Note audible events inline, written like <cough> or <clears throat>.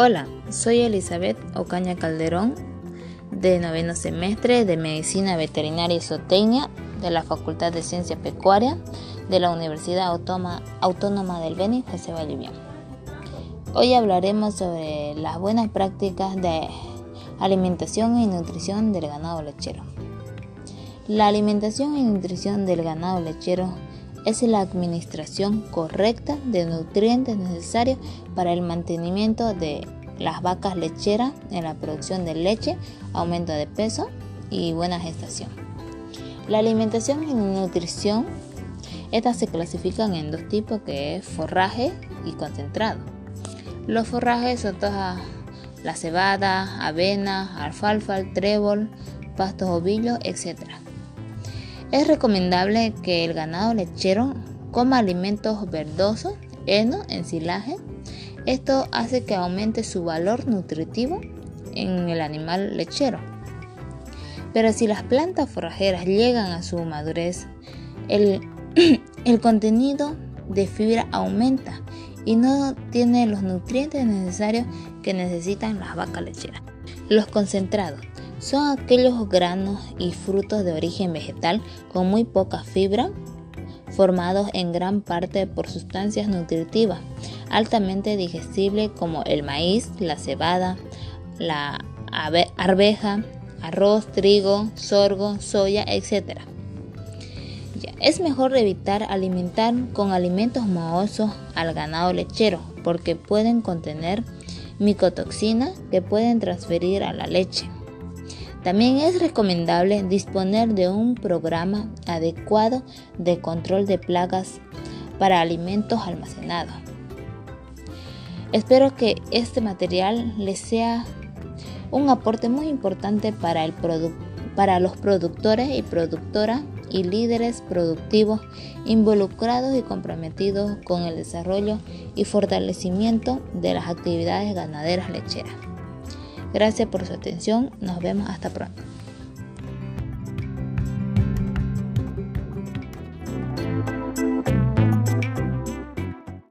Hola, soy Elizabeth Ocaña Calderón, de noveno semestre de Medicina Veterinaria y Zootecnia de la Facultad de Ciencia Pecuaria de la Universidad Autónoma del Beni, José Vallivian. Hoy hablaremos sobre las buenas prácticas de alimentación y nutrición del ganado lechero. La alimentación y nutrición del ganado lechero es la administración correcta de nutrientes necesarios para el mantenimiento de las vacas lecheras en la producción de leche, aumento de peso y buena gestación. La alimentación y nutrición, estas se clasifican en dos tipos que es forraje y concentrado. Los forrajes son todas la cebada, avena, alfalfa, trébol, pastos ovillos, etc. Es recomendable que el ganado lechero coma alimentos verdosos, heno, ensilaje. Esto hace que aumente su valor nutritivo en el animal lechero. Pero si las plantas forrajeras llegan a su madurez, el, <clears throat> el contenido de fibra aumenta y no tiene los nutrientes necesarios que necesitan las vacas lecheras. Los concentrados son aquellos granos y frutos de origen vegetal con muy poca fibra, formados en gran parte por sustancias nutritivas altamente digestibles como el maíz, la cebada, la arveja, arroz, trigo, sorgo, soya, etc. Es mejor evitar alimentar con alimentos mohosos al ganado lechero porque pueden contener micotoxinas que pueden transferir a la leche. También es recomendable disponer de un programa adecuado de control de plagas para alimentos almacenados. Espero que este material les sea un aporte muy importante para, para los productores y productoras y líderes productivos involucrados y comprometidos con el desarrollo y fortalecimiento de las actividades ganaderas lecheras. Gracias por su atención. Nos vemos hasta pronto.